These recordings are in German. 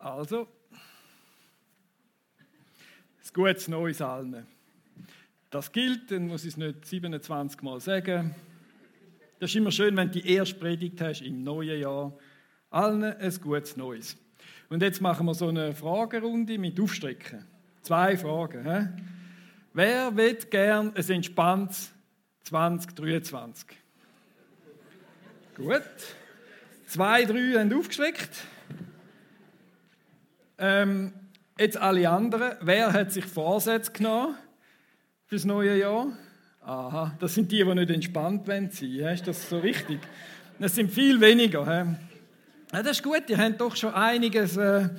Also, das gutes Neues allen. Das gilt, dann muss ich es nicht 27 Mal sagen. Das ist immer schön, wenn du die erste Predigt hast im neuen Jahr. Allen ein gutes Neues. Und jetzt machen wir so eine Fragerunde mit Aufstrecken. Zwei Fragen. He? Wer will gern ein entspanntes 2023? Gut. Zwei, drei haben aufgestreckt. Ähm, jetzt alle anderen. Wer hat sich Vorsätze genommen fürs neue Jahr? Aha, das sind die, die nicht entspannt wollen. Ist das so richtig? Das sind viel weniger. Ja, das ist gut, die haben doch schon einiges äh,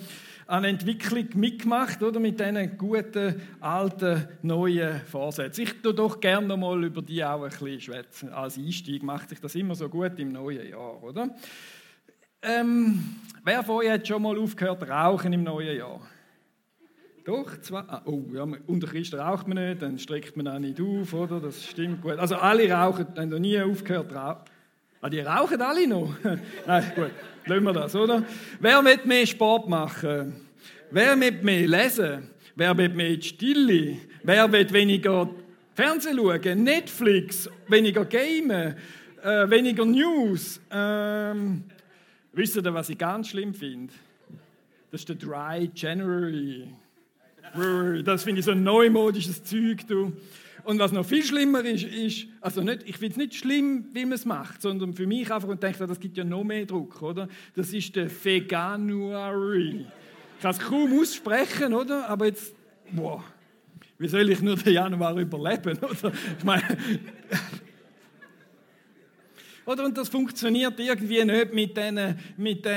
an Entwicklung mitgemacht, oder? Mit diesen guten, alten, neuen Vorsätzen. Ich tue doch gerne noch mal über die auch ein bisschen schwätzen. Als Einstieg macht sich das immer so gut im neuen Jahr, oder? Ähm, wer von euch hat schon mal aufgehört rauchen im neuen Jahr? Doch, zwei. Ah, oh, ja, unter Christen raucht man nicht, dann streckt man auch nicht auf, oder? Das stimmt gut. Also alle rauchen, haben noch nie aufgehört rauchen. Ah, die rauchen alle noch? Nein, gut, lassen wir das, oder? Wer mit mehr Sport machen? Wer mit mehr lesen? Wer mit mehr Stille? Wer will weniger Fernsehen schauen? Netflix? Weniger gamen? Äh, weniger News? Ähm, Wisst ihr, was ich ganz schlimm finde? Das ist der Dry January. Das finde ich so ein neumodisches Zeug. Du. Und was noch viel schlimmer ist, ist also nicht, ich finde es nicht schlimm, wie man es macht, sondern für mich einfach und denke, das gibt ja noch mehr Druck, oder? Das ist der Veganuary. Ich kann es kaum aussprechen, oder? Aber jetzt, boah, wie soll ich nur den Januar überleben, oder? Ich meine, oder? Und das funktioniert irgendwie nicht mit diesen mit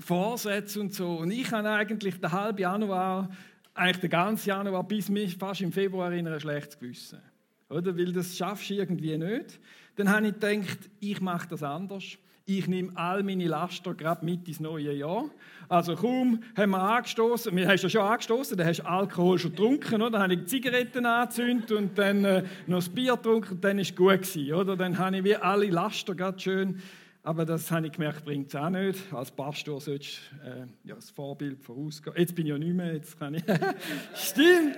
Vorsätzen und so. Und ich habe eigentlich den halben Januar, eigentlich den ganzen Januar bis fast im Februar in ein schlechtes Gewissen. Oder? Weil das schaffst du irgendwie nicht. Dann habe ich gedacht, ich mache das anders ich nehme all meine Laster gerade mit ins neue Jahr. Also kaum haben wir angestoßen, wir haben ja schon angestoßen, dann hast du Alkohol schon getrunken, oder? Dann habe ich Zigaretten angezündet und dann äh, noch das Bier getrunken dann ist es gut gewesen, oder? Dann habe ich wie alle Laster gerade schön, aber das habe ich gemerkt, bringt es auch nicht. Als Pastor solltest du äh, ja, das Vorbild vorausgehen. Jetzt bin ich ja nicht mehr, jetzt kann ich... Stimmt!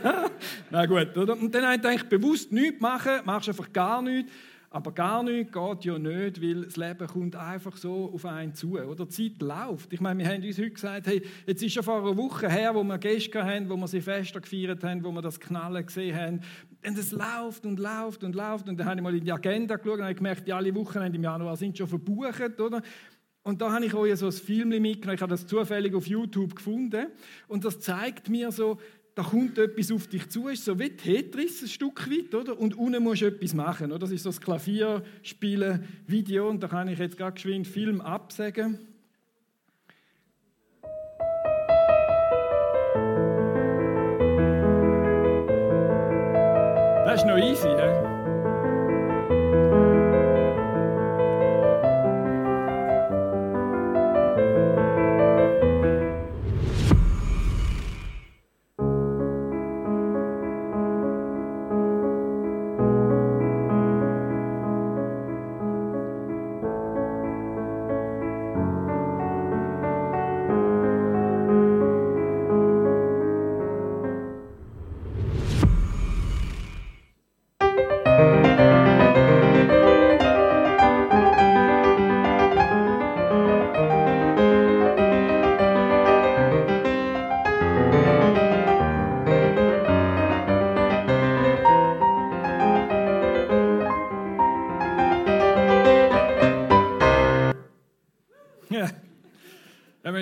Na gut, oder? Und dann habe ich gedacht, bewusst nichts machen, machst einfach gar nichts aber gar nichts geht ja nicht, weil das Leben kommt einfach so auf einen zu. Oder die Zeit läuft. Ich meine, wir haben uns heute gesagt, hey, jetzt ist schon vor einer Woche her, wo wir Gäste hatten, wo wir sie Fester gefeiert haben, wo wir das Knallen gesehen haben. Und es läuft und läuft und läuft. Und dann habe ich mal in die Agenda geschaut und habe gemerkt, die alle Wochenende im Januar sind schon verbucht, oder? Und da habe ich euch so ein Film mitgenommen. Ich habe das zufällig auf YouTube gefunden. Und das zeigt mir so, da kommt etwas auf dich zu, ist so wie Tetris ein Stück weit, oder? Und unten musst du etwas machen, oder? Das ist so das Klavierspielen, Video, und da kann ich jetzt gerade geschwind Film absagen. Das ist noch easy,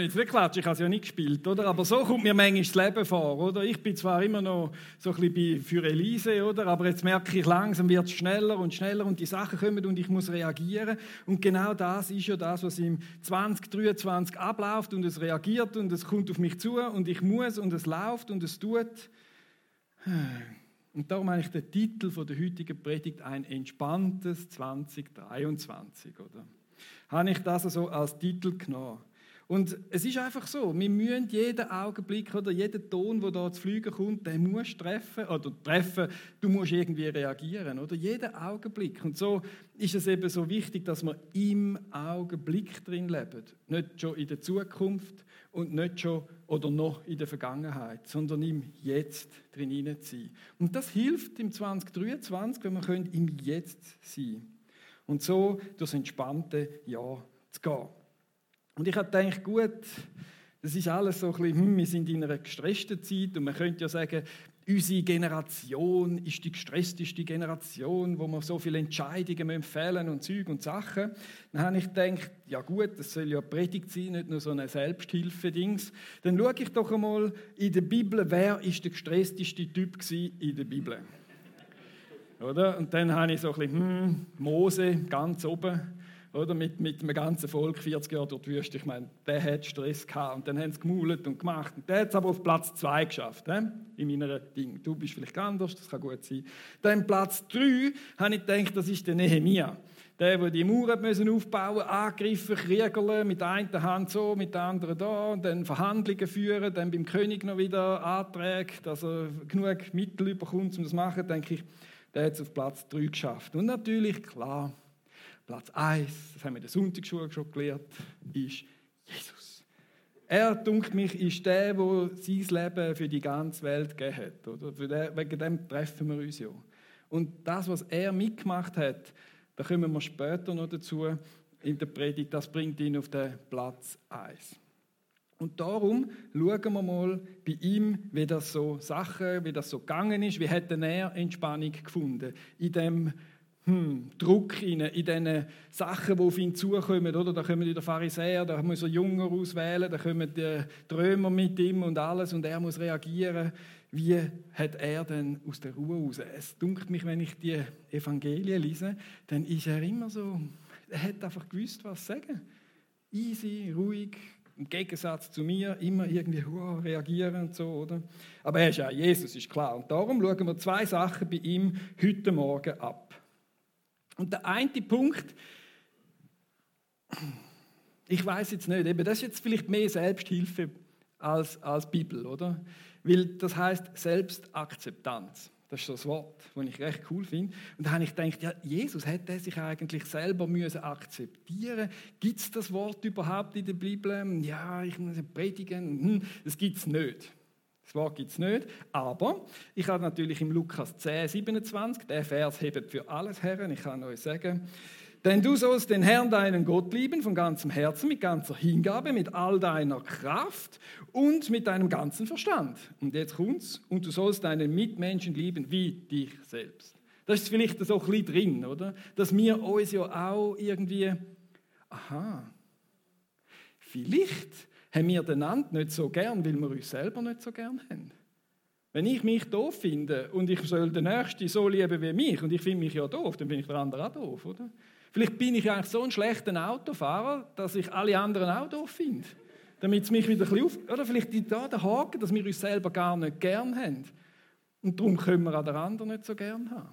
jetzt nicht klatschen, ich habe es ja nicht gespielt, oder? Aber so kommt mir manchmal das Leben vor, oder? Ich bin zwar immer noch so ein bisschen für Elise, oder? Aber jetzt merke ich, langsam wird es schneller und schneller und die Sachen kommen und ich muss reagieren. Und genau das ist ja das, was im 2023 abläuft und es reagiert und es kommt auf mich zu und ich muss und es läuft und es tut. Und darum habe ich den Titel der heutigen Predigt ein entspanntes 2023, oder? Habe ich das also als Titel genommen? Und es ist einfach so, wir müssen jeden Augenblick oder jeden Ton, der da zu fliegen kommt, den musst treffen oder treffen, du musst irgendwie reagieren, oder? Jeden Augenblick. Und so ist es eben so wichtig, dass wir im Augenblick drin leben, nicht schon in der Zukunft und nicht schon oder noch in der Vergangenheit, sondern im Jetzt drin zu sein. Und das hilft im 2023, wenn wir im Jetzt sein können. Und so durchs entspannte Jahr zu gehen. Und ich habe gedacht, gut, das ist alles so ein bisschen, hm, wir sind in einer gestressten Zeit und man könnte ja sagen, unsere Generation ist die gestressteste Generation, wo wir so viele Entscheidungen fällen und Züg und Sachen. Dann habe ich gedacht, ja gut, das soll ja Predigt sein, nicht nur so ein Selbsthilfe-Dings. Dann schaue ich doch einmal in der Bibel, wer ist der gestressteste Typ in der Bibel. Oder? Und dann habe ich so ein bisschen, hm, Mose ganz oben oder? Mit, mit einem ganzen Volk 40 Jahre durch die Wüste. Ich meine, der hat Stress gehabt und dann haben sie gemaulet und gemacht. Und der hat es aber auf Platz 2 geschafft, he? in meiner Ding. Du bist vielleicht anders, das kann gut sein. Dann Platz 3 habe ich gedacht, das ist der Nehemia. Der, der die Mauer müssen aufbauen angegriffen, kriegerle, mit der einen Hand so, mit der anderen da, und dann Verhandlungen führen, dann beim König noch wieder Anträge, dass er genug Mittel bekommt, um das zu machen, denke ich, der hat es auf Platz 3 geschafft. Und natürlich, klar, Platz 1, das haben wir in der Sonntagsschule schon gelernt, ist Jesus. Er, dunkt mich, ist der, der sein Leben für die ganze Welt gegeben hat. Oder? wegen dem treffen wir uns ja. Und das, was er mitgemacht hat, da kommen wir später noch dazu in der Predigt, das bringt ihn auf den Platz 1. Und darum schauen wir mal bei ihm, wie das so Sachen, wie das so gegangen ist, wie hat er Entspannung gefunden in dem hm, Druck in, in diesen Sachen, die auf ihn zukommen. Oder? Da kommen die Pharisäer, da muss er Jünger auswählen, da kommen die Trömer mit ihm und alles und er muss reagieren. Wie hat er denn aus der Ruhe raus? Es dunkelt mich, wenn ich die Evangelien lese, dann ist er immer so, er hat einfach gewusst, was sagen. Easy, ruhig, im Gegensatz zu mir, immer irgendwie wow, reagieren und so, oder? Aber er ist ja Jesus, ist klar. Und darum schauen wir zwei Sachen bei ihm heute Morgen ab. Und der eine Punkt, ich weiß jetzt nicht, eben, das ist jetzt vielleicht mehr Selbsthilfe als, als Bibel, oder? Weil das heißt Selbstakzeptanz. Das ist so das Wort, das ich recht cool finde. Und da habe ich gedacht, ja, Jesus hätte sich eigentlich selber müssen akzeptieren. Gibt es das Wort überhaupt in der Bibel? Ja, ich muss predigen. Hm, das gibt es nicht. Das Wort gibt es nicht. Aber ich habe natürlich im Lukas 10, 27, der Vers hebt für alles Herren. Ich kann euch sagen, denn du sollst den Herrn, deinen Gott lieben, von ganzem Herzen, mit ganzer Hingabe, mit all deiner Kraft und mit deinem ganzen Verstand. Und jetzt kommt's. Und du sollst deinen Mitmenschen lieben wie dich selbst. Das ist vielleicht so ein bisschen drin, oder? Dass wir uns ja auch irgendwie, aha, vielleicht haben wir den anderen nicht so gern, weil wir uns selber nicht so gern haben. Wenn ich mich doof finde und ich soll den Nächsten so lieben wie mich und ich finde mich ja doof, dann bin ich der andere auch doof, oder? Vielleicht bin ich eigentlich so ein schlechter Autofahrer, dass ich alle anderen auch doof finde. Damit es mich wieder ein bisschen auf... Oder vielleicht da der Haken, dass wir uns selber gar nicht gern haben. Und darum können wir auch den anderen nicht so gern haben.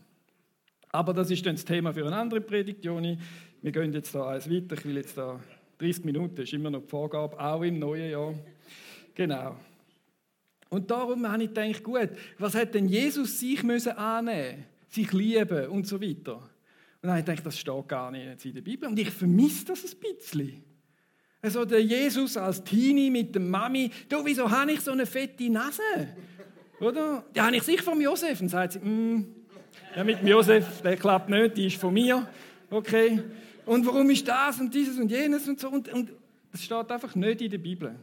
Aber das ist dann das Thema für eine andere Predigt, Joni. Wir gehen jetzt da eins weiter. Ich will jetzt da 30 Minuten ist immer noch die Vorgabe, auch im neuen Jahr. Genau. Und darum habe ich gedacht, gut, was hat denn Jesus sich müssen annehmen, sich lieben und so weiter. Und dann habe ich gedacht, das steht gar nicht in der Bibel. Und ich vermisse das ein bisschen. Also der Jesus als Teenie mit der Mami, du, wieso habe ich so eine fette Nase? Oder? Die habe ich sicher von Josef. Und sagt sie, mm, ja, mit dem Josef, der klappt nicht, die ist von mir. Okay. Und warum ist das und dieses und jenes und so? Und, und das steht einfach nicht in der Bibel.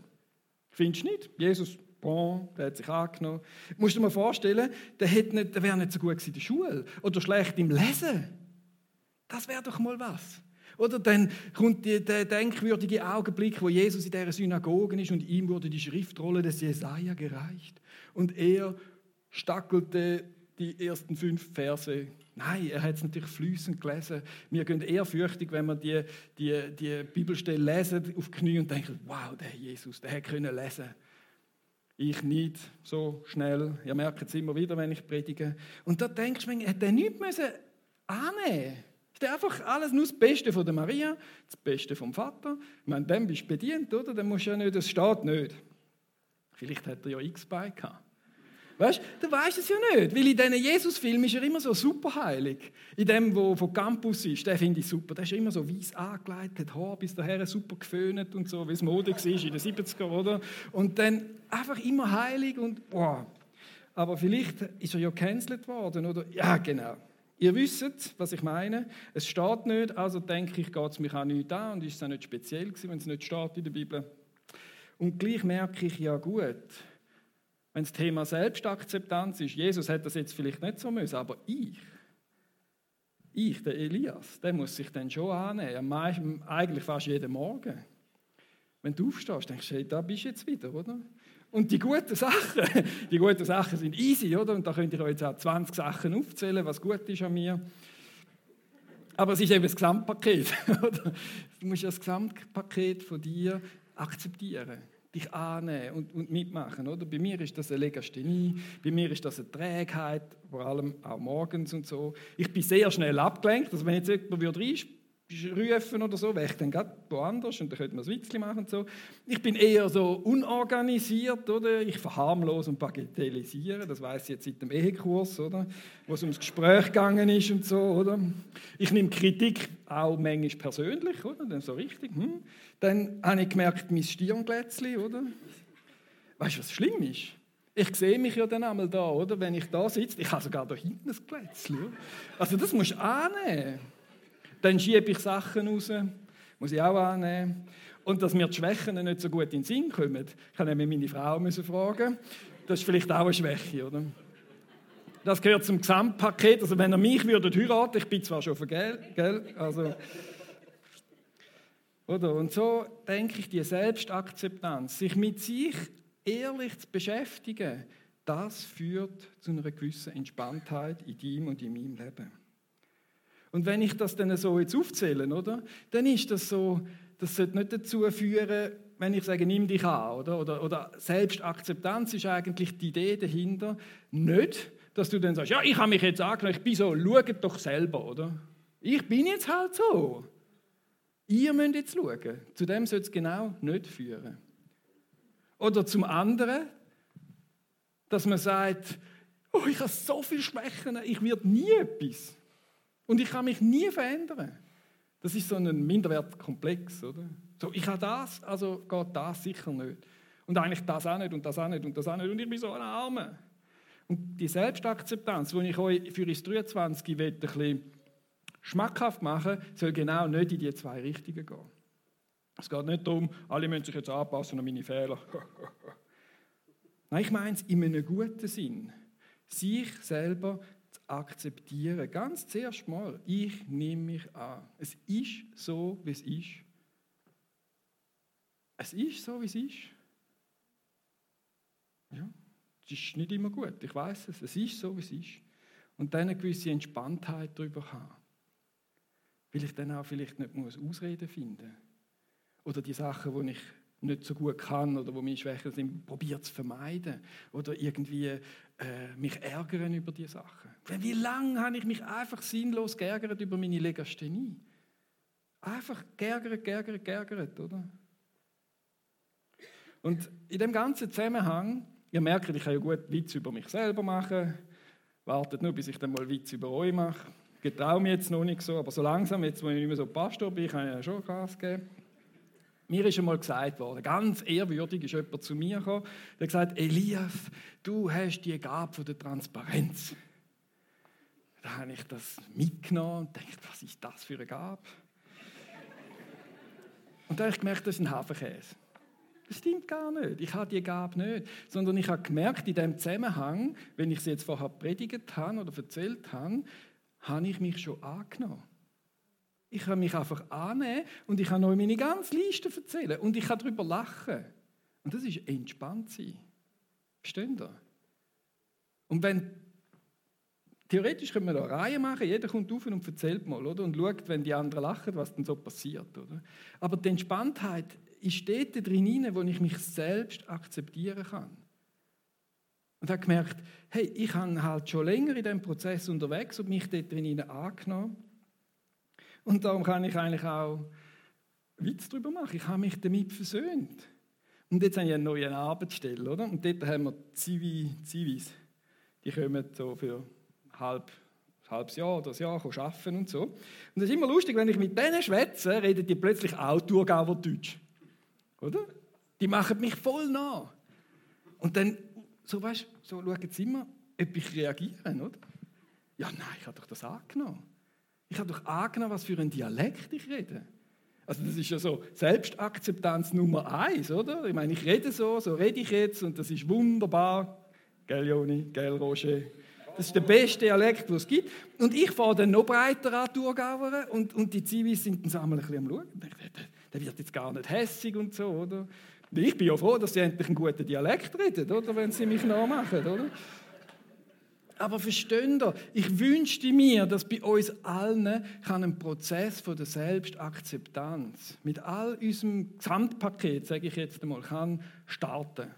Findest du nicht? Jesus, bon, der hat sich angenommen. Du musst dir mal vorstellen, der, der wäre nicht so gut in der Schule oder schlecht im Lesen. Das wäre doch mal was. Oder dann kommt der denkwürdige Augenblick, wo Jesus in dieser Synagoge ist und ihm wurde die Schriftrolle des Jesaja gereicht. Und er stackelte die ersten fünf Verse Nein, er hat es natürlich flüssend gelesen. Wir gehen ehrfürchtig, wenn wir die, die, die Bibelstelle lesen, auf die Knie und denken, wow, der Jesus, der hätte können lesen. Ich nicht so schnell. Ihr merkt es immer wieder, wenn ich predige. Und da denkst du, hätte er nichts müssen annehmen Steht einfach alles nur das Beste von der Maria, das Beste vom Vater. Ich meine, dann bist du bedient, oder? Dann musst du ja nicht, das steht nicht. Vielleicht hat er ja X-Bike gehabt. Weißt du, du weißt es ja nicht, weil in diesen Jesus-Filmen ist er immer so superheilig. In dem, wo von Campus ist, den finde ich super. Der ist immer so weiß angelegt, hat Haar bis daher super geföhnt und so, wie es Mode war in den 70er, oder? Und dann einfach immer heilig und wow. Aber vielleicht ist er ja gecancelt worden, oder? Ja, genau. Ihr wisst, was ich meine. Es steht nicht, also denke ich, geht es mich auch nicht an und ist es auch nicht speziell gewesen, wenn es nicht steht in der Bibel. Und gleich merke ich, ja gut, wenn das Thema Selbstakzeptanz ist, Jesus hat das jetzt vielleicht nicht so müssen, aber ich, ich, der Elias, der muss sich dann schon annehmen. Eigentlich fast jeden Morgen. Wenn du aufstehst, denkst du, hey, da bist du jetzt wieder, oder? Und die guten Sachen, die guten Sachen sind easy, oder? Und da könnt ihr euch jetzt auch 20 Sachen aufzählen, was gut ist an mir. Aber es ist eben das Gesamtpaket, oder? Du musst das Gesamtpaket von dir akzeptieren dich annehmen und, und, mitmachen. Oder? Bei mir ist das eine Legasthenie, bei mir ist das eine Trägheit, vor allem auch morgens und so. Ich bin sehr schnell abgelenkt, also wenn jetzt jemand würde rufen oder so, wäre ich dann gerade woanders und dann könnte man ein Witzchen machen und so. Ich bin eher so unorganisiert, oder? Ich verharmlose und bagatellisiere, das weiß ich jetzt seit dem Ehekurs, oder? Wo es ums Gespräch gegangen ist und so, oder? Ich nehme Kritik auch manchmal persönlich, oder? Dann so richtig, hm? Dann habe ich gemerkt, mein Stirnglätzchen, oder? Weißt du, was schlimm ist? Ich sehe mich ja dann einmal da, oder? Wenn ich da sitze, ich habe sogar da hinten ein Glätzchen. Also das musst du annehmen. Dann schiebe ich Sachen raus, muss ich auch annehmen. Und dass mir die Schwächen nicht so gut in den Sinn kommen, kann ich meine Frau fragen. Das ist vielleicht auch eine Schwäche, oder? Das gehört zum Gesamtpaket. Also wenn er mich würde heiraten, ich bin zwar schon vergelt, gell? Also, oder? Und so denke ich, die Selbstakzeptanz, sich mit sich ehrlich zu beschäftigen, das führt zu einer gewissen Entspanntheit in deinem und in meinem Leben. Und wenn ich das dann so jetzt aufzähle, oder, dann ist das so, das sollte nicht dazu führen, wenn ich sage, nimm dich an, oder, oder, oder Selbstakzeptanz ist eigentlich die Idee dahinter, nicht, dass du dann sagst, ja, ich habe mich jetzt angenommen, ich bin so, schaut doch selber, oder? Ich bin jetzt halt so. Ihr müsst jetzt schauen. Zu dem soll es genau nicht führen. Oder zum anderen, dass man sagt, oh, ich habe so viele Schwächen, ich werde nie etwas. Und ich kann mich nie verändern. Das ist so ein Minderwertkomplex, oder? So, ich habe das, also geht das sicher nicht. Und eigentlich das auch nicht und das auch nicht und das auch nicht. Und ich bin so ein Arme. Und die Selbstakzeptanz, die ich euch für das 23 will, ein bisschen schmackhaft machen soll genau nicht in die zwei Richtungen gehen. Es geht nicht darum, alle müssen sich jetzt anpassen an meine Fehler. Nein, ich meine es in einem guten Sinn. Sich selber akzeptieren. Ganz zuerst mal, ich nehme mich an. Es ist so, wie es ist. Es ist so, wie es ist. Ja, es ist nicht immer gut, ich weiß es. Es ist so, wie es ist. Und dann eine gewisse Entspanntheit darüber haben. Weil ich dann auch vielleicht nicht muss Ausreden finden. Oder die Sachen, die ich nicht so gut kann oder wo meine Schwächen sind, probiert zu vermeiden oder irgendwie äh, mich ärgern über die Sachen. Wie lange habe ich mich einfach sinnlos geärgert über meine Legasthenie? Einfach geärgert, geärgert, geärgert, oder? Und in dem ganzen Zusammenhang, ihr merkt, ich kann ja gut Witze über mich selber machen, wartet nur, bis ich dann mal Witze über euch mache. Ich getraue mich jetzt noch nicht so, aber so langsam, jetzt wo ich nicht mehr so Pastor bin, kann ich ja schon Gas geben. Mir ist einmal gesagt worden, ganz ehrwürdig ist jemand zu mir gekommen, der gesagt, Elias, du hast die Gabe der Transparenz. Da habe ich das mitgenommen und gedacht, was ist das für eine Gabe? Und dann habe ich gemerkt, das ist ein Hafenkäse. Das stimmt gar nicht. Ich habe die Gabe nicht. Sondern ich habe gemerkt, in dem Zusammenhang, wenn ich sie jetzt vorher predigt habe oder erzählt habe, habe ich mich schon angenommen. Ich kann mich einfach annehmen und ich kann euch meine ganze Liste erzählen und ich kann darüber lachen. Und das ist entspannt sein. Versteht ihr? Und wenn, theoretisch können wir da eine Reihe machen, jeder kommt auf und erzählt mal, oder? Und schaut, wenn die anderen lachen, was dann so passiert, oder? Aber die Entspanntheit ist dort drin, wo ich mich selbst akzeptieren kann. Und habe gemerkt, hey, ich habe halt schon länger in diesem Prozess unterwegs und mich dort drin angenommen. Und darum kann ich eigentlich auch Witz darüber machen. Ich habe mich damit versöhnt. Und jetzt habe ich eine neue Arbeitsstelle, oder? Und dort haben wir Zivi, Zivis. Die kommen so für halb, halbes Jahr oder ein Jahr arbeiten und so. Und es ist immer lustig, wenn ich mit denen schwätze, reden die plötzlich auch Thurgauer Deutsch. Oder? Die machen mich voll nach. Und dann, so weißt so schauen sie immer, ob ich reagiere, oder? Ja, nein, ich habe doch das angenommen. Ich habe doch angenommen, was für ein Dialekt ich rede. Also das ist ja so Selbstakzeptanz Nummer eins, oder? Ich meine, ich rede so, so rede ich jetzt und das ist wunderbar. Gell, Joni? Gell, Roger? Das ist der beste Dialekt, den es gibt. Und ich fahre dann noch breiter an Thurgauer und, und die Zivis sind dann einmal ein bisschen am Schauen. Der, der wird jetzt gar nicht hässig und so, oder? Ich bin ja froh, dass sie endlich einen guten Dialekt reden, oder? Wenn sie mich nachmachen, oder? Aber versteht ihr, ich wünschte mir, dass bei uns allen kann ein Prozess von der Selbstakzeptanz mit all unserem Gesamtpaket, sage ich jetzt einmal, kann starten.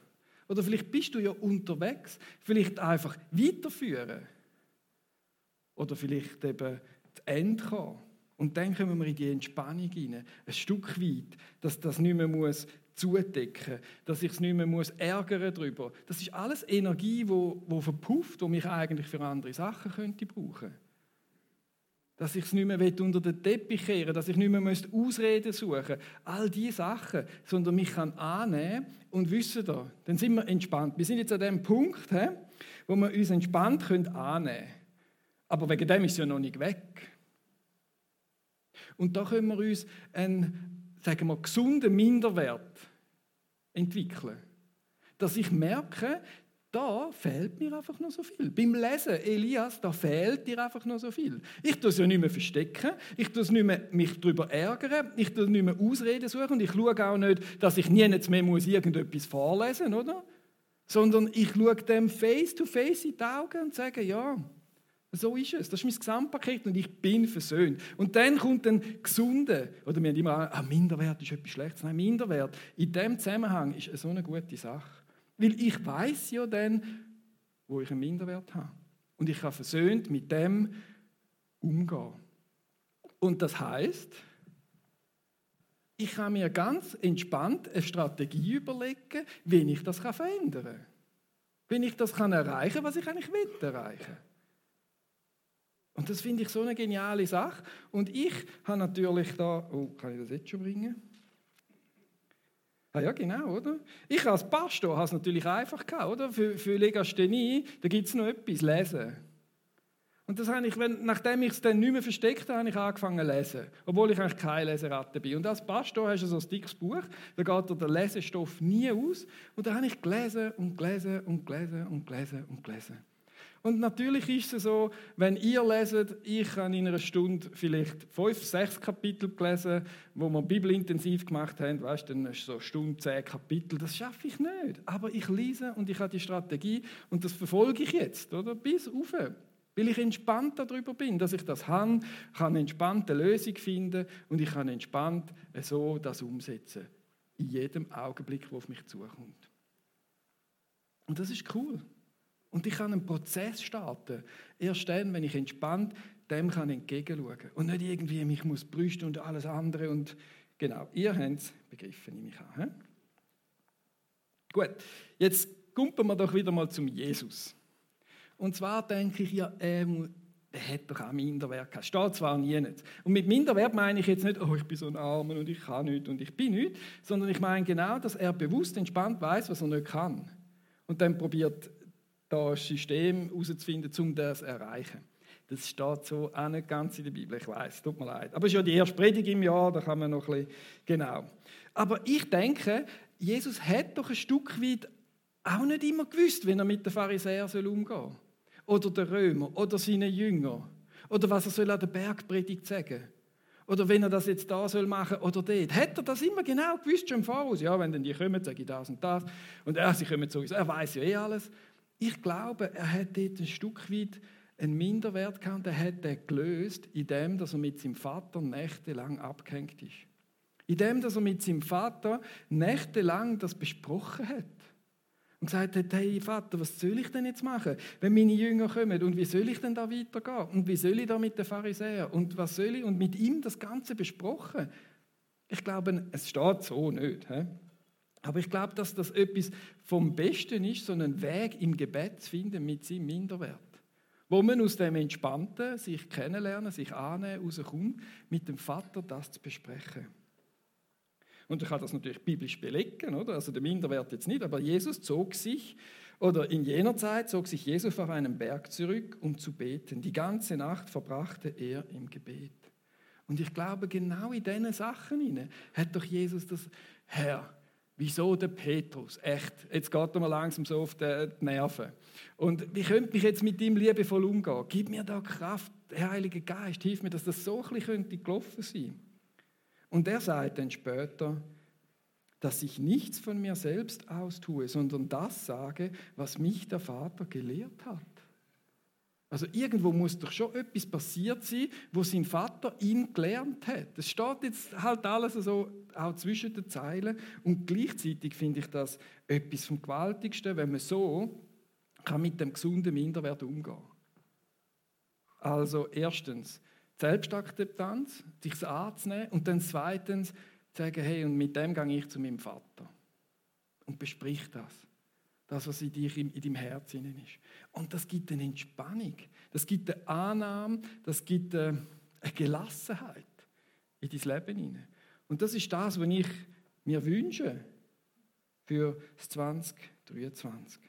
Oder vielleicht bist du ja unterwegs, vielleicht einfach weiterführen. Oder vielleicht eben zu Ende kommen. Und dann kommen wir in die Entspannung hinein, ein Stück weit, dass das nicht mehr muss zudecken, dass ich es nicht mehr muss ärgern darüber. Das ist alles Energie, wo, wo verpufft, wo mich eigentlich für andere Sachen könnte brauchen. Dass ich es nicht mehr unter den Teppich kehren dass ich nicht mehr Ausreden suchen All diese Sachen, sondern mich kann annehmen und wissen da, dann sind wir entspannt. Wir sind jetzt an dem Punkt, wo wir uns entspannt annehmen können. Aber wegen dem ist es ja noch nicht weg. Und da können wir uns einen, sagen wir, gesunden Minderwert entwickeln. Dass ich merke, da fehlt mir einfach noch so viel. Beim Lesen, Elias, da fehlt dir einfach noch so viel. Ich tue es ja nicht mehr verstecken, ich tue es nicht mehr mich darüber ärgern, ich tue nicht mehr Ausreden suchen und ich schaue auch nicht, dass ich nie mehr muss irgendetwas vorlesen muss, oder? Sondern ich schaue dem face to face in die Augen und sage, ja, so ist es. Das ist mein Gesamtpaket und ich bin versöhnt. Und dann kommt ein Gesunde. Oder wir haben immer, ah, Minderwert ist etwas Schlechtes. Nein, Minderwert in dem Zusammenhang ist so eine gute Sache. Weil ich weiß ja dann, wo ich einen Minderwert habe. Und ich kann versöhnt mit dem umgehen. Und das heißt, ich kann mir ganz entspannt eine Strategie überlegen, wie ich das verändern kann. Wie ich das erreichen kann, was ich eigentlich will erreichen will. Und das finde ich so eine geniale Sache. Und ich habe natürlich da, oh, kann ich das jetzt schon bringen? Ah ja, genau, oder? Ich als Pastor habe es natürlich einfach gehabt, oder? Für, für Legasthenie, da gibt es noch etwas, lesen. Und das habe ich, wenn, nachdem ich es dann nicht mehr versteckt habe, habe ich angefangen zu lesen. Obwohl ich eigentlich keine Leseratte bin. Und als Pastor hast du so ein dickes Buch, da geht dir der Lesestoff nie aus. Und da habe ich gelesen und gelesen und gelesen und gelesen und gelesen. Und natürlich ist es so, wenn ihr leset, ich habe in einer Stunde vielleicht fünf, sechs Kapitel gelesen, wo wir Bibel intensiv gemacht haben, weißt, dann ist so eine Stunde, zehn Kapitel, das schaffe ich nicht. Aber ich lese und ich habe die Strategie und das verfolge ich jetzt, oder? Bis auf. Weil ich entspannt darüber bin, dass ich das habe, kann eine entspannte Lösung finden und ich kann entspannt so das umsetzen. In jedem Augenblick, wo auf mich zukommt. Und das ist cool. Und ich kann einen Prozess starten. Erst dann, wenn ich entspannt dem kann entgegenschauen. Und nicht irgendwie, mich muss brüsten und alles andere. Und genau, ihr habt es begriffen, nehme ich an. He? Gut, jetzt kumpen wir doch wieder mal zum Jesus. Und zwar denke ich, ja, er, er hat doch auch Minderwert gehabt. Steht zwar nie nicht. Und mit Minderwert meine ich jetzt nicht, oh, ich bin so ein Armer und ich kann nicht und ich bin nicht, sondern ich meine genau, dass er bewusst entspannt weiß, was er nicht kann. Und dann probiert da ein System herauszufinden, um das zu erreichen. Das steht so auch nicht ganz in der Bibel, ich weiß, tut mir leid. Aber es ist ja die erste Predigt im Jahr, da kann man noch ein bisschen, genau. Aber ich denke, Jesus hat doch ein Stück weit auch nicht immer gewusst, wenn er mit den Pharisäern umgehen soll. Oder den Römer, oder seinen Jünger. Oder was er soll an der Bergpredigt sagen oder wenn er das jetzt da soll machen oder dort. Hat er das immer genau gewusst schon im Voraus? Ja, wenn dann die kommen, sage ich das und das. Und er, sie kommen sowieso, er weiß ja eh alles. Ich glaube, er hat dort ein Stück weit einen Minderwert gehabt, er hat den gelöst, indem er mit seinem Vater nächtelang abgehängt ist. Indem er mit seinem Vater nächtelang das besprochen hat. und gesagt hat, hey Vater, was soll ich denn jetzt machen, wenn meine Jünger kommen und wie soll ich denn da weitergehen und wie soll ich da mit den Pharisäern und was soll ich und mit ihm das Ganze besprochen. Ich glaube, es steht so nicht. He? Aber ich glaube, dass das etwas vom Besten ist, so einen Weg im Gebet zu finden mit seinem Minderwert. Wo man aus dem Entspannten, sich kennenlernen, sich annehmen, rauskommt, mit dem Vater das zu besprechen. Und ich kann das natürlich biblisch belegen, oder? Also der Minderwert jetzt nicht, aber Jesus zog sich, oder in jener Zeit zog sich Jesus auf einen Berg zurück, um zu beten. Die ganze Nacht verbrachte er im Gebet. Und ich glaube, genau in diesen Sachen hat doch Jesus das, Herr, Wieso der Petrus? Echt, jetzt geht er mal langsam so auf die Nerven. Und wie könnte ich jetzt mit ihm liebevoll umgehen? Gib mir da Kraft, Heiliger Geist, hilf mir, dass das so ein bisschen gelaufen sein könnte. Und er sagt dann später, dass ich nichts von mir selbst austue, sondern das sage, was mich der Vater gelehrt hat. Also irgendwo muss doch schon etwas passiert sein, wo sein Vater ihn gelernt hat. Das steht jetzt halt alles so auch zwischen den Zeilen und gleichzeitig finde ich das etwas vom Gewaltigsten, wenn man so kann mit dem gesunden Minderwert umgehen. Also erstens Selbstakzeptanz, sich anzunehmen und dann zweitens sagen, hey, und mit dem gehe ich zu meinem Vater und besprich das das, was in, dir, in deinem Herzen ist. Und das gibt eine Entspannung, das gibt eine Annahme, das gibt eine Gelassenheit in dein Leben hinein. Und das ist das, was ich mir wünsche für das 2023.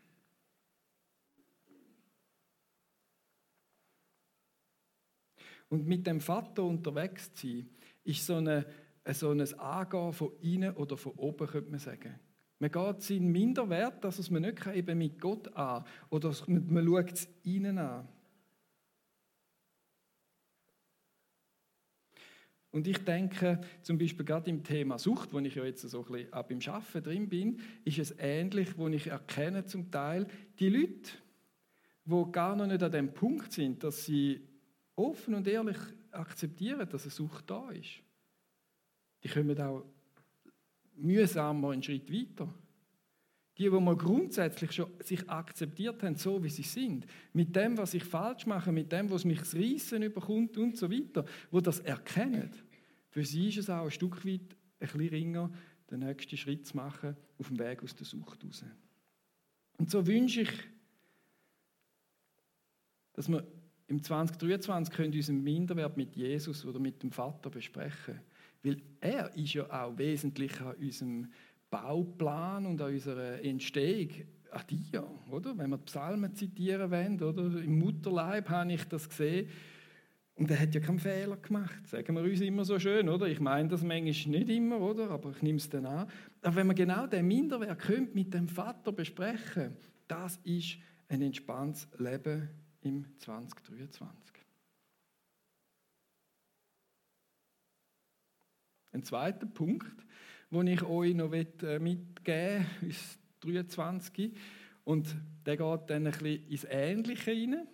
Und mit dem Vater unterwegs zu sein, ist so, eine, so ein Angehen von innen oder von oben, könnte man sagen. Man geht seinen Minderwert, dass man nicht eben mit Gott an oder man schaut es ihnen an. Und ich denke, zum Beispiel gerade im Thema Sucht, wo ich ja jetzt so ein bisschen ab im Schaffen drin bin, ist es ähnlich, wo ich erkenne zum Teil die Leute, wo gar noch nicht an dem Punkt sind, dass sie offen und ehrlich akzeptieren, dass eine Sucht da ist. Die kommen auch mühsam mal einen Schritt weiter. Die, wo man grundsätzlich schon sich akzeptiert haben, so wie sie sind, mit dem, was ich falsch mache, mit dem, was mich das Reissen überkommt und so weiter, wo das erkennen, für sie ist es auch ein Stück weit ein bisschen ringer, den nächsten Schritt zu machen auf dem Weg aus der Sucht raus. Und so wünsche ich, dass wir im 2023 können unseren Minderwert mit Jesus oder mit dem Vater besprechen können. Weil er ist ja auch wesentlich an unserem Bauplan und an unserer Entstehung an dir, oder? Wenn wir die Psalmen zitieren wollen, oder? Im Mutterleib habe ich das gesehen. Und er hat ja keinen Fehler gemacht, sagen wir uns immer so schön, oder? Ich meine das manchmal nicht immer, oder? Aber ich nehme es dann an. Aber wenn man genau den Minderwert könnte mit dem Vater besprechen, das ist ein entspanntes Leben im 2023. Ein zweiter Punkt, den ich euch noch äh, mitgeben will, ist 23. Und der geht dann ein bisschen ins Ähnliche rein,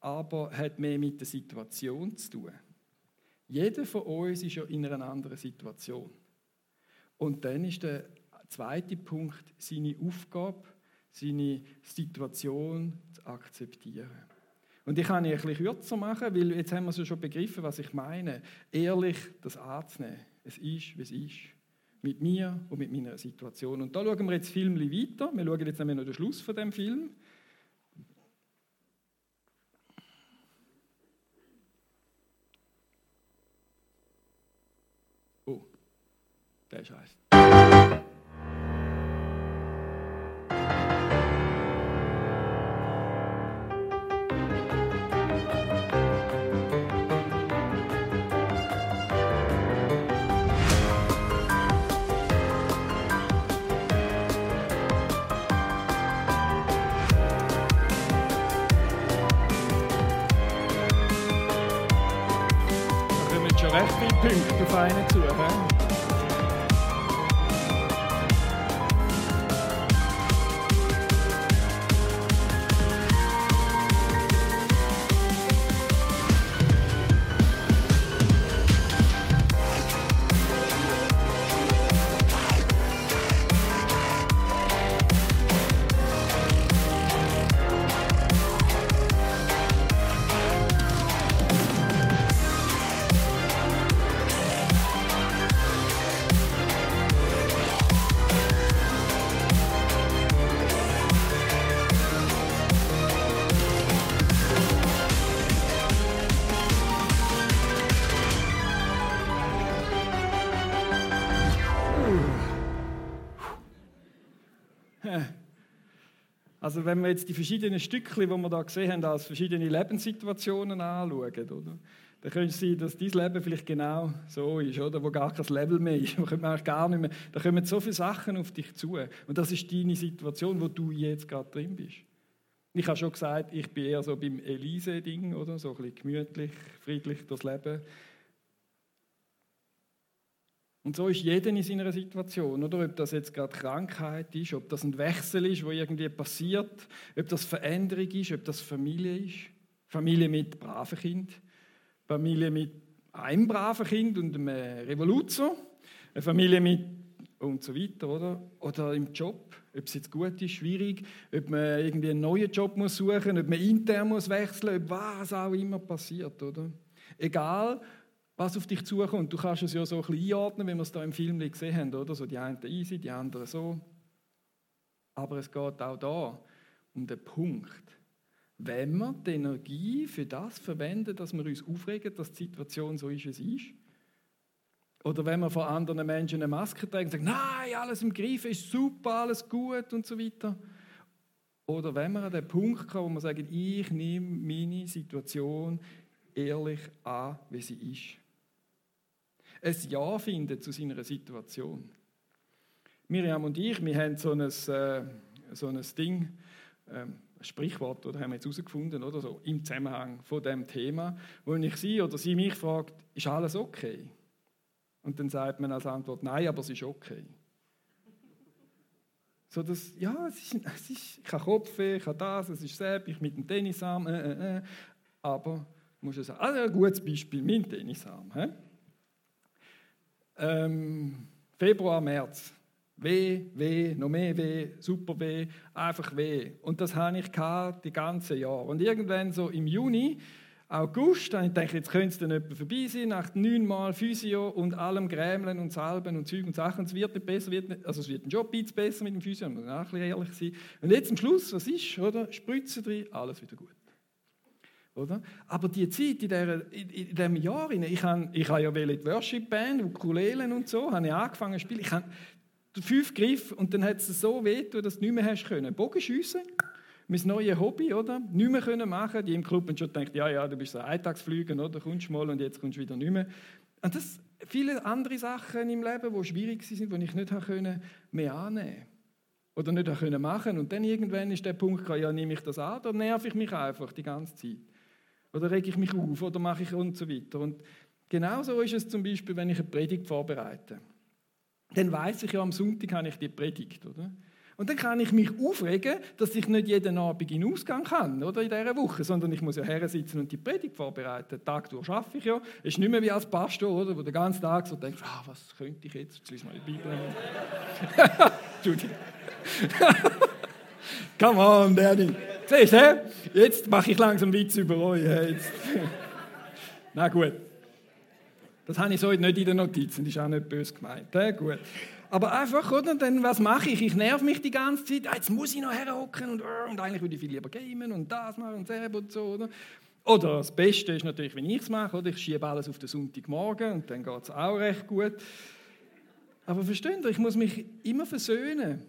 aber hat mehr mit der Situation zu tun. Jeder von uns ist ja in einer anderen Situation. Und dann ist der zweite Punkt seine Aufgabe, seine Situation zu akzeptieren. Und ich kann ich ein kürzer machen, weil jetzt haben wir so schon begriffen, was ich meine. Ehrlich das anzunehmen. Es ist, wie es ist. Mit mir und mit meiner Situation. Und da schauen wir jetzt Film weiter. Wir schauen jetzt nämlich noch den Schluss von dem Film. Oh, der ist heiß. Also wenn wir jetzt die verschiedenen Stückchen, die wir da gesehen haben, als verschiedene Lebenssituationen anschauen, oder? dann könnte es sein, dass dein Leben vielleicht genau so ist, oder? wo gar kein Level mehr ist. Da, kommt gar nicht mehr, da kommen so viele Sachen auf dich zu. Und das ist deine Situation, wo du jetzt gerade drin bist. Ich habe schon gesagt, ich bin eher so beim Elise-Ding, oder? So ein bisschen gemütlich, friedlich das Leben. Und so ist jeder in seiner Situation, oder? Ob das jetzt gerade Krankheit ist, ob das ein Wechsel ist, wo irgendwie passiert, ob das Veränderung ist, ob das Familie ist. Familie mit braven Kind, Familie mit einem braven Kind und einem Revoluzer, eine Familie mit und so weiter, oder? Oder im Job, ob es jetzt gut ist, schwierig, ob man irgendwie einen neuen Job muss suchen, ob man intern muss wechseln, ob was auch immer passiert, oder? Egal, was auf dich zukommt. Du kannst es ja so ein bisschen einordnen, wie wir es da im Film gesehen haben, oder? So die einen easy, die anderen so. Aber es geht auch da um den Punkt. Wenn wir die Energie für das verwenden, dass wir uns aufregen, dass die Situation so ist, wie sie ist, oder wenn wir vor anderen Menschen eine Maske tragen und sagen, nein, alles im Griff ist super, alles gut und so weiter. Oder wenn wir an den Punkt kommen, wo wir sagen, ich nehme meine Situation ehrlich an, wie sie ist ein Ja finden zu seiner Situation. Miriam und ich, wir haben so ein, äh, so ein Ding, ähm, ein Sprichwort, oder haben wir jetzt herausgefunden, oder so im Zusammenhang von dem Thema, wo ich sie oder sie mich fragt, ist alles okay? Und dann sagt man als Antwort, nein, aber es ist okay. So dass, ja, es ist, es ist, ich habe Kopfweh, ich habe das, es ist selbst, ich mit dem Tennisarm, äh, äh, äh. aber muss ich sagen, also ein gutes Beispiel, mein Tennisarm. He? Ähm, Februar, März. Weh, weh, noch mehr weh, super weh, einfach weh. Und das habe ich die ganze Jahr. Und irgendwann so im Juni, August, dann dachte ich, jetzt könnte es dann etwa vorbei sein, nach neunmal Physio und allem Grämeln und Salben und Zeug und Sachen. Es wird nicht besser, wird nicht, also es wird ein Job besser mit dem Physio, muss auch ein bisschen ehrlich sein. Und jetzt am Schluss, was ist, oder? Spritzen drin, alles wieder gut. Oder? Aber die Zeit in, der, in, in diesem Jahr, ich habe ich ja die Worship-Band, Ukulelen und so, habe ich angefangen zu spielen. Ich habe fünf Griffe und dann hat es so weh, dass du nicht mehr hast können. Bogenschiessen, mein neues Hobby, oder? Nicht mehr können machen. Die im Club haben schon gedacht, ja, ja, du bist so Eintagsflügen, oder? Kommst mal und jetzt kommst du wieder nicht mehr. Und das viele andere Sachen im Leben, die schwierig sind, die ich nicht mehr annehmen oder nicht können machen Und dann irgendwann ist der Punkt, ja, nehme ich das an, oder nerv ich mich einfach die ganze Zeit. Oder rege ich mich auf oder mache ich und so weiter. Und genauso ist es zum Beispiel, wenn ich eine Predigt vorbereite. Dann weiß ich ja, am Sonntag habe ich die Predigt, oder? Und dann kann ich mich aufregen, dass ich nicht jeden Abend in Ausgang kann, oder in dieser Woche, sondern ich muss ja her sitzen und die Predigt vorbereiten. Tag durch schaffe ich ja. Ist nicht mehr wie als Pastor, oder, wo den ganzen Tag so denkt, ah, was könnte ich jetzt? Jetzt lese mal die Bibel. Entschuldigung. Come on, Danny. Siehst du, jetzt mache ich langsam Witz über euch. Jetzt. Na gut. Das habe ich so nicht in den Notizen, das ist auch nicht böse gemeint. Ja, gut. Aber einfach, oder? Dann, was mache ich? Ich nerv mich die ganze Zeit. Ah, jetzt muss ich noch herhocken und, äh, und eigentlich würde ich viel lieber gamen und das machen und selber und so. Oder? Oder das Beste ist natürlich, wenn ich es mache. Oder? Ich schiebe alles auf den Sonntagmorgen und dann geht es auch recht gut. Aber versteht ihr, ich muss mich immer versöhnen.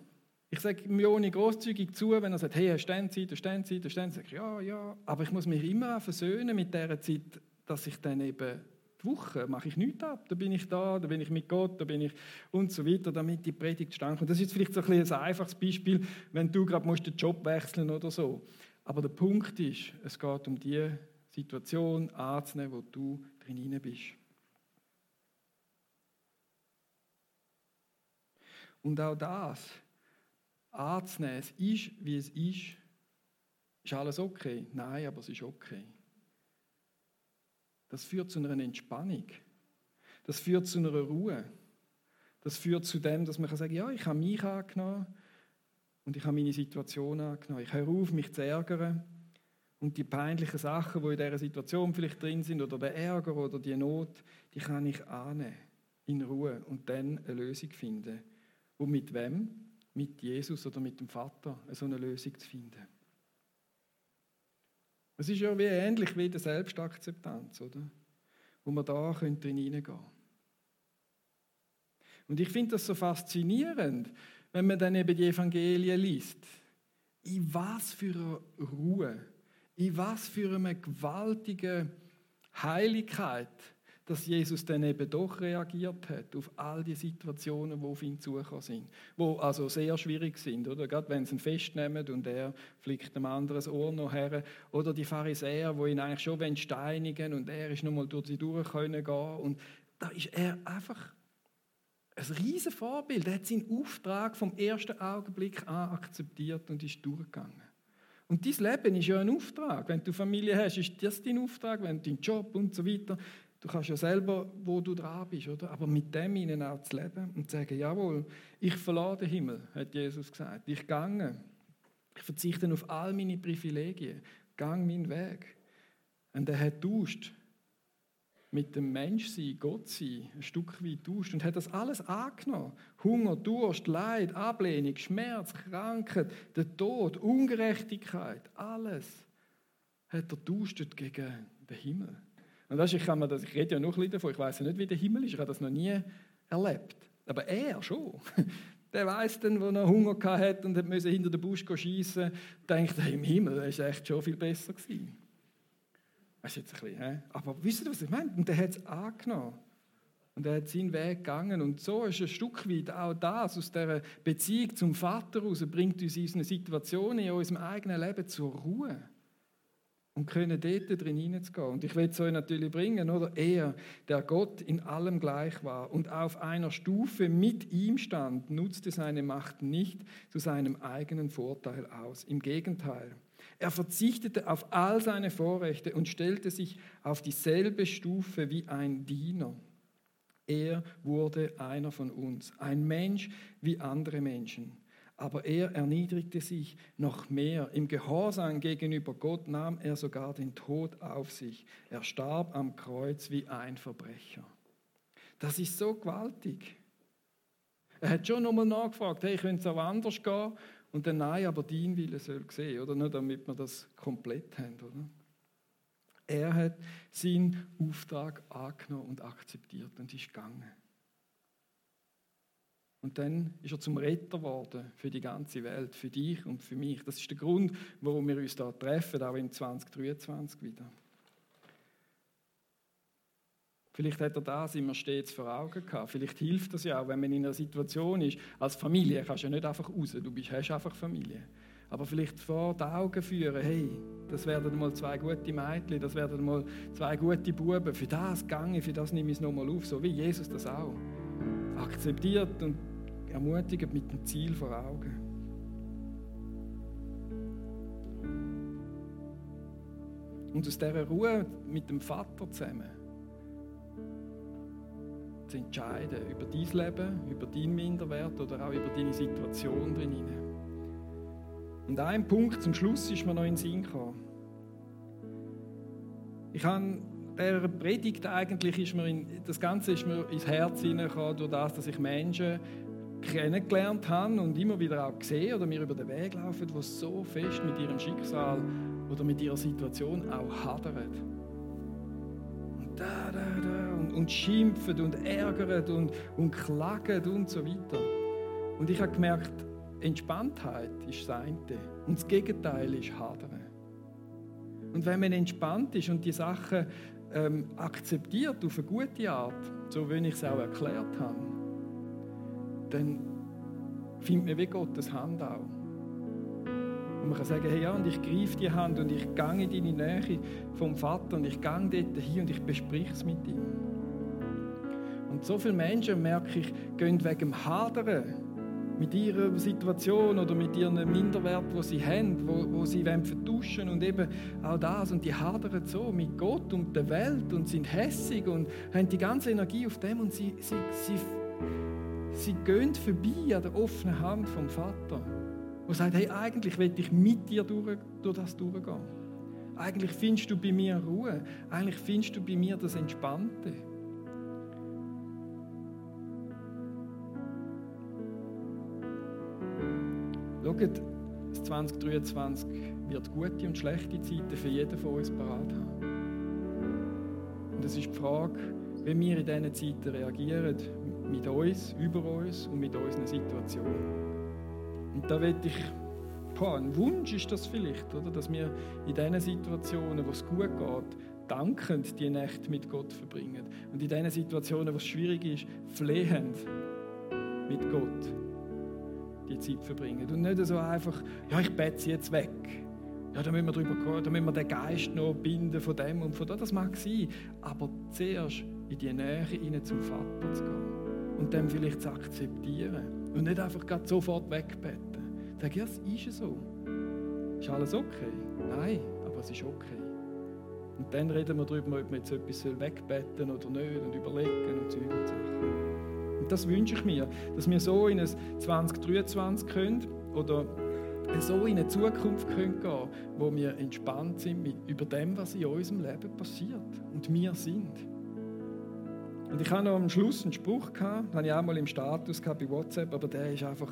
Ich sage Joni großzügig zu, wenn er sagt, hey, hast du Zeit, hast du Zeit, hast du Sage ich, ja, ja. Aber ich muss mich immer versöhnen mit dieser Zeit, dass ich dann eben die Woche mache ich nichts ab. Da bin ich da, da bin ich mit Gott, da bin ich und so weiter, damit die Predigt stand. Und das ist vielleicht so ein, ein einfaches Beispiel, wenn du gerade musst den Job wechseln oder so. Aber der Punkt ist, es geht um die Situation anzunehmen, wo du drin bist. Und auch das anzunehmen, es ist, wie es ist. Ist alles okay? Nein, aber es ist okay. Das führt zu einer Entspannung. Das führt zu einer Ruhe. Das führt zu dem, dass man kann sagen ja, ich habe mich angenommen und ich habe meine Situation angenommen. Ich höre auf, mich zu ärgern. Und die peinlichen Sachen, die in dieser Situation vielleicht drin sind, oder der Ärger oder die Not, die kann ich annehmen, in Ruhe und dann eine Lösung finden. Und mit wem? Mit Jesus oder mit dem Vater so eine Lösung zu finden. Es ist ja wie ähnlich wie die Selbstakzeptanz, oder? Wo man da hineingehen Und ich finde das so faszinierend, wenn man dann eben die Evangelien liest. in was für eine Ruhe, in was für eine gewaltige Heiligkeit, dass Jesus dann eben doch reagiert hat auf all die Situationen, die auf ihn zugekommen sind, wo also sehr schwierig sind, oder? Gerade wenn sie ihn festnehmen und er flickt einem anderen das Ohr noch her, oder die Pharisäer, die ihn eigentlich schon steinigen und er ist noch mal durch sie durch können und da ist er einfach ein riesen Vorbild. Er hat seinen Auftrag vom ersten Augenblick an akzeptiert und ist durchgegangen. Und dein Leben ist ja ein Auftrag. Wenn du Familie hast, ist das dein Auftrag, wenn du deinen Job und so weiter. Du kannst ja selber, wo du dran bist, oder? Aber mit dem ihnen auch zu leben und zu sagen, jawohl, ich verlade den Himmel, hat Jesus gesagt. Ich gange. Ich verzichte auf all meine Privilegien. Gang meinen Weg. Und er hat tauscht mit dem Menschsein, Gott sein, ein Stück weit tauscht und hat das alles angenommen. Hunger, Durst, Leid, Ablehnung, Schmerz, Krankheit, der Tod, Ungerechtigkeit, alles hat er tauscht gegen den Himmel. Und das, ich, kann mir das, ich rede ja noch ein bisschen davon, ich weiß ja nicht, wie der Himmel ist, ich habe das noch nie erlebt. Aber er schon. Der weiß dann, wo er Hunger hatte und musste hinter den Busch schießen, denkt, hey, im Himmel, das war echt schon viel besser gewesen. Das ist jetzt ein bisschen, he? aber wisst ihr, was ich meine? Und der hat es angenommen. Und er hat seinen Weg gegangen. Und so ist ein Stück weit auch das, aus dieser Beziehung zum Vater heraus, bringt uns in unsere Situationen in unserem eigenen Leben zur Ruhe. Und können dort drin hineinzugehen. Und ich will es euch natürlich bringen, oder? Er, der Gott in allem gleich war und auf einer Stufe mit ihm stand, nutzte seine Macht nicht zu seinem eigenen Vorteil aus. Im Gegenteil. Er verzichtete auf all seine Vorrechte und stellte sich auf dieselbe Stufe wie ein Diener. Er wurde einer von uns, ein Mensch wie andere Menschen. Aber er erniedrigte sich noch mehr. Im Gehorsam gegenüber Gott nahm er sogar den Tod auf sich. Er starb am Kreuz wie ein Verbrecher. Das ist so gewaltig. Er hat schon nochmal nachgefragt, hey, könnte es auch anders gehen? Und dann, nein, aber dein Wille soll sehen, oder? Nur damit wir das komplett haben, oder? Er hat seinen Auftrag angenommen und akzeptiert und ist gegangen. Und dann ist er zum Retter geworden für die ganze Welt, für dich und für mich. Das ist der Grund, warum wir uns da treffen, auch im 2023 wieder. Vielleicht hat er das immer stets vor Augen gehabt. Vielleicht hilft das ja auch, wenn man in einer Situation ist. Als Familie kannst du ja nicht einfach raus, du bist, hast einfach Familie. Aber vielleicht vor die Augen führen, hey, das werden mal zwei gute Mädchen, das werden mal zwei gute Buben. Für das gange, für das nehme ich es nochmal auf, so wie Jesus das auch. Akzeptiert und ermutigt mit dem Ziel vor Augen. Und aus dieser Ruhe mit dem Vater zusammen zu entscheiden über dein Leben, über deinen Minderwert oder auch über deine Situation drin. Und ein Punkt zum Schluss ist mir noch in den Sinn gekommen. Ich habe der Predigt eigentlich ist mir in, das Ganze ist mir ins Herz hineingekommen durch das, dass ich Menschen kennengelernt habe und immer wieder auch gesehen oder mir über den Weg laufen, die so fest mit ihrem Schicksal oder mit ihrer Situation auch hadern da, da, da, und, und schimpfen und ärgern und, und klagen und so weiter. Und ich habe gemerkt, Entspanntheit ist das eine und das Gegenteil ist Hadern. Und wenn man entspannt ist und die Sachen ähm, akzeptiert auf eine gute Art, so wie ich es auch erklärt habe, dann findet man wie Gottes Hand auch. Und man kann sagen, hey, ja, und ich greife die Hand und ich gehe in deine Nähe vom Vater und ich gehe dort hin und ich bespreche es mit ihm. Und so viele Menschen, merke ich, gehen wegen dem Hadern mit ihrer Situation oder mit ihrem Minderwert, wo sie haben, wo, wo sie vertuschen und eben auch das. Und die hadern so mit Gott und der Welt und sind hässig und haben die ganze Energie auf dem und sie, sie, sie, sie gehen vorbei an der offenen Hand vom Vater wo sagt, hey, eigentlich will ich mit dir durch, durch das durchgehen. Eigentlich findest du bei mir Ruhe. Eigentlich findest du bei mir das Entspannte. Schaut, das 2023 wird gute und schlechte Zeiten für jeden von uns parat haben. Und es ist die Frage, wie wir in diesen Zeiten reagieren, mit uns, über uns und mit unseren Situationen. Und da will ich boah, ein Wunsch ist das vielleicht, oder? dass wir in diesen Situationen, wo es gut geht, dankend die Nacht mit Gott verbringen. Und in diesen Situationen, wo es schwierig ist, flehend mit Gott die Zeit verbringen. Und nicht so einfach, ja, ich bete sie jetzt weg. Ja, da müssen wir drüber gehen, da müssen wir den Geist noch binden von dem und von dem. Das mag sein. Aber zuerst in die Nähe hinein zum Vater zu gehen und dem vielleicht zu akzeptieren. Und nicht einfach sofort wegbeten. Sag, ja, es ist so. Ist alles okay? Nein, aber es ist okay. Und dann reden wir darüber, ob wir jetzt etwas wegbeten oder nicht und überlegen und Zeug und Sachen. Und das wünsche ich mir, dass wir so in ein 2023 können oder so in eine Zukunft können gehen wo wir entspannt sind über dem, was in unserem Leben passiert und wir sind. Und ich habe noch am Schluss einen Spruch gehabt, den habe ich auch mal im Status gehabt bei WhatsApp, aber der ist einfach,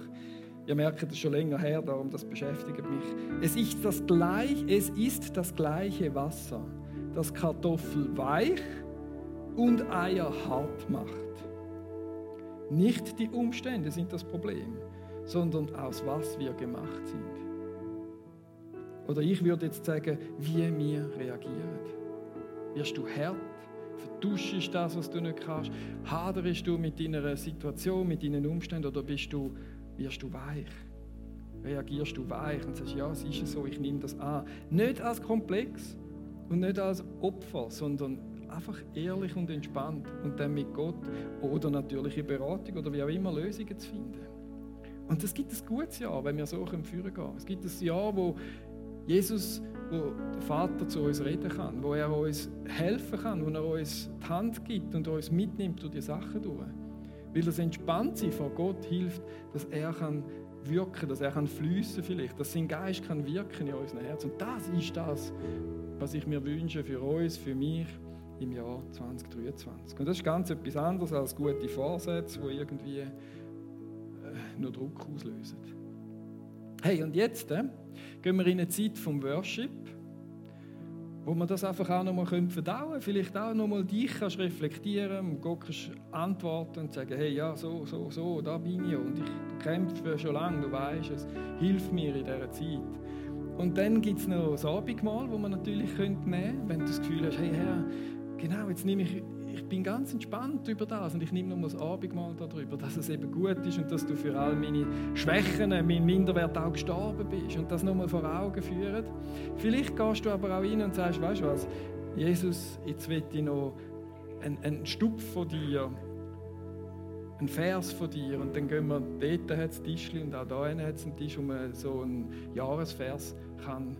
ihr merkt, ist schon länger her, darum das beschäftigt mich. Es ist das, gleich, es ist das gleiche Wasser, das Kartoffel weich und Eier hart macht. Nicht die Umstände sind das Problem, sondern aus was wir gemacht sind. Oder ich würde jetzt sagen, wie wir reagieren. Wirst du hart? Vertuschst das, was du nicht kannst? Haderst du mit deiner Situation, mit deinen Umständen oder bist du, wirst du weich? Reagierst du weich und sagst, ja, es ist so, ich nehme das an. Nicht als Komplex und nicht als Opfer, sondern einfach ehrlich und entspannt und dann mit Gott oder natürliche Beratung oder wie auch immer Lösungen zu finden. Und es gibt ein gutes Jahr, wenn wir so führen können. Es gibt ein Jahr, wo Jesus, wo der Vater zu uns reden kann, wo er uns helfen kann, wo er uns die Hand gibt und uns mitnimmt durch die Sachen durch. Weil das Entspanntsein vor Gott hilft, dass er kann wirken, dass er kann fließen vielleicht, dass sein Geist kann wirken in unserem Herzen. Und das ist das, was ich mir wünsche für uns, für mich im Jahr 2023. Und das ist ganz etwas anderes als gute Vorsätze, die irgendwie äh, nur Druck auslösen. Hey, und jetzt äh, gehen wir in eine Zeit vom Worship, wo man das einfach auch nochmal verdauen können. Vielleicht auch nochmal dich kannst reflektieren Gott kannst antworten und sagen, hey, ja, so, so, so, da bin ich und ich kämpfe schon lange, du weißt es, hilf mir in dieser Zeit. Und dann gibt es noch das Abendmahl, wo man natürlich nehmen könnte, wenn du das Gefühl hast, hey Herr, genau, jetzt nehme ich ich bin ganz entspannt über das und ich nehme nochmal das Abendmahl darüber, dass es eben gut ist und dass du für all meine Schwächen, mein Minderwert auch gestorben bist und das nochmal vor Augen führen. Vielleicht gehst du aber auch rein und sagst, weißt du was, Jesus, jetzt will ich noch einen, einen Stupf von dir, einen Vers von dir und dann gehen wir, dort hat es Tischli und auch da hat es einen Tisch, wo man so einen Jahresvers kann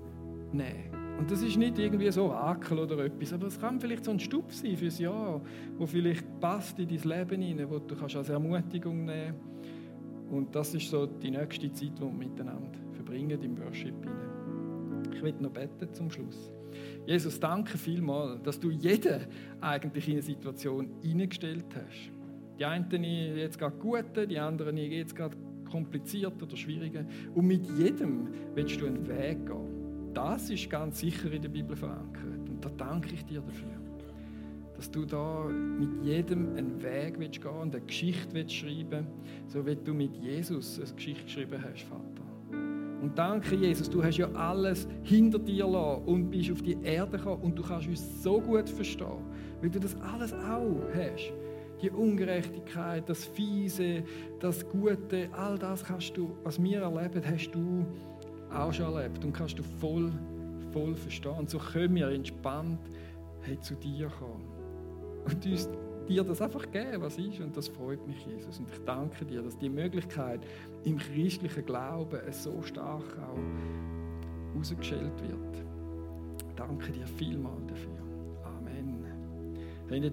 nehmen kann. Und das ist nicht irgendwie so Orakel oder etwas, aber es kann vielleicht so ein Stub sein fürs Jahr, wo vielleicht passt in dein Leben hinein, wo du kannst als Ermutigung nehmen Und das ist so die nächste Zeit, die wir miteinander verbringen im Worship hinein. Ich will noch beten zum Schluss. Jesus, danke vielmals, dass du jeden eigentlich in eine Situation hineingestellt hast. Die einen jetzt gerade gute, die anderen jetzt gerade kompliziert oder schwieriger. Und mit jedem willst du einen Weg gehen. Das ist ganz sicher in der Bibel verankert. Und da danke ich dir dafür. Dass du da mit jedem einen Weg willst gehen und eine Geschichte willst schreiben so wie du mit Jesus eine Geschichte geschrieben hast, Vater. Und danke, Jesus, du hast ja alles hinter dir lassen und bist auf die Erde gekommen und du kannst uns so gut verstehen, weil du das alles auch hast. Die Ungerechtigkeit, das Fiese, das Gute, all das kannst du, was wir erleben, hast du auch schon erlebt und kannst du voll, voll verstehen. Und so können wir entspannt hey, zu dir kommen und uns dir das einfach geben, was ist. Und das freut mich, Jesus. Und ich danke dir, dass die Möglichkeit im christlichen Glauben so stark auch rausgeschält wird. Danke dir vielmal dafür.